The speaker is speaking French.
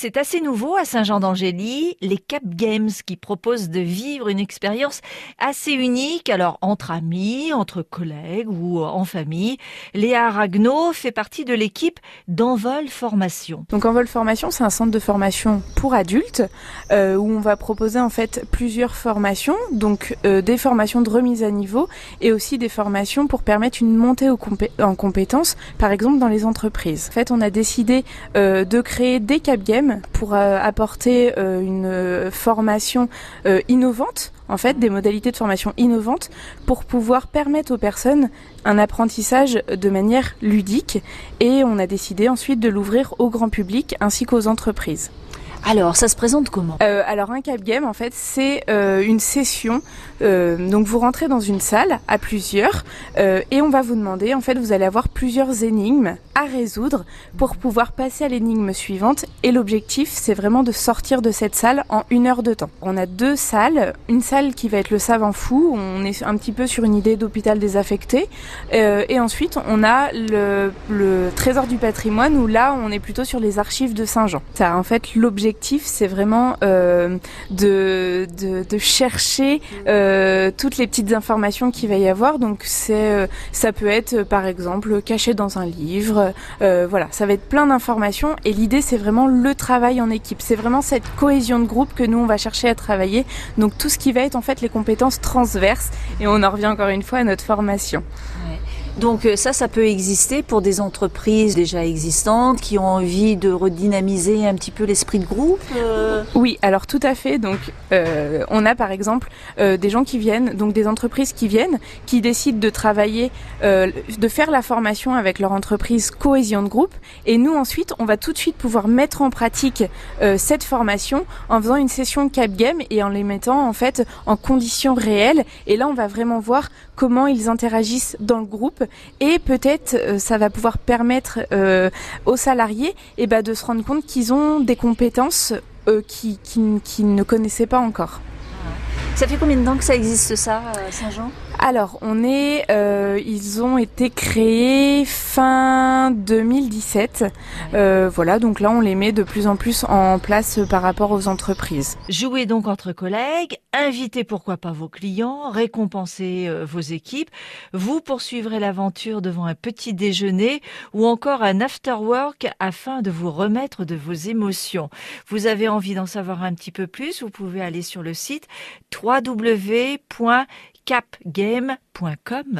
C'est assez nouveau à Saint-Jean-d'Angély, les Cap Games qui proposent de vivre une expérience assez unique, alors entre amis, entre collègues ou en famille. Léa Ragnaud fait partie de l'équipe d'Envol Formation. Donc Envol Formation, c'est un centre de formation pour adultes euh, où on va proposer en fait plusieurs formations, donc euh, des formations de remise à niveau et aussi des formations pour permettre une montée en compétences, par exemple dans les entreprises. En fait, on a décidé euh, de créer des Cap Games pour euh, apporter euh, une euh, formation innovante en fait des modalités de formation innovantes pour pouvoir permettre aux personnes un apprentissage de manière ludique et on a décidé ensuite de l'ouvrir au grand public ainsi qu'aux entreprises. Alors, ça se présente comment? Euh, Alors, un cap game, en fait, c'est euh, une session. Euh, donc, vous rentrez dans une salle à plusieurs et on va vous demander, en fait, vous allez avoir plusieurs énigmes à résoudre pour pouvoir passer à l'énigme suivante. Et l'objectif, c'est vraiment de sortir de cette salle en une heure de temps. On a deux salles. Une salle qui va être le savant fou. On est un petit peu sur une idée d'hôpital désaffecté. et ensuite, on a le, trésor du patrimoine où là, on est plutôt sur les archives de Saint-Jean. Ça, en fait, l'objectif c'est vraiment euh, de, de, chercher euh, toutes les petites informations qu'il va y avoir. Donc c'est, euh, ça peut être par exemple caché dans un livre. voilà, ça va être plein d'informations. Et l'idée, c'est vraiment le travail en équipe. C'est vraiment cette cohésion de groupe que nous on va chercher à travailler. Donc tout ce qui va être en fait les compétences transverses. Et on en revient encore une fois à notre formation. Donc euh, ça, ça peut exister pour des entreprises déjà existantes qui ont envie de redynamiser un petit peu l'esprit de groupe. Euh oui, alors tout à fait. Donc euh, on a par exemple des gens qui viennent, donc des entreprises qui viennent, qui décident de travailler, de faire la formation avec leur entreprise cohésion de groupe, et nous ensuite, on va tout de suite pouvoir mettre en pratique cette formation en faisant une session cap game et en les mettant en fait en conditions réelles. Et là, on va vraiment voir comment ils interagissent dans le groupe et peut-être euh, ça va pouvoir permettre euh, aux salariés eh ben, de se rendre compte qu'ils ont des compétences euh, qu'ils qui, ne connaissaient pas encore. Ça fait combien de temps que ça existe ça, euh, Saint-Jean? Alors, on est, euh, ils ont été créés fin 2017. Euh, voilà, donc là, on les met de plus en plus en place par rapport aux entreprises. Jouez donc entre collègues, invitez pourquoi pas vos clients, récompensez vos équipes. Vous poursuivrez l'aventure devant un petit déjeuner ou encore un after-work afin de vous remettre de vos émotions. Vous avez envie d'en savoir un petit peu plus, vous pouvez aller sur le site 3 www.capgame.com.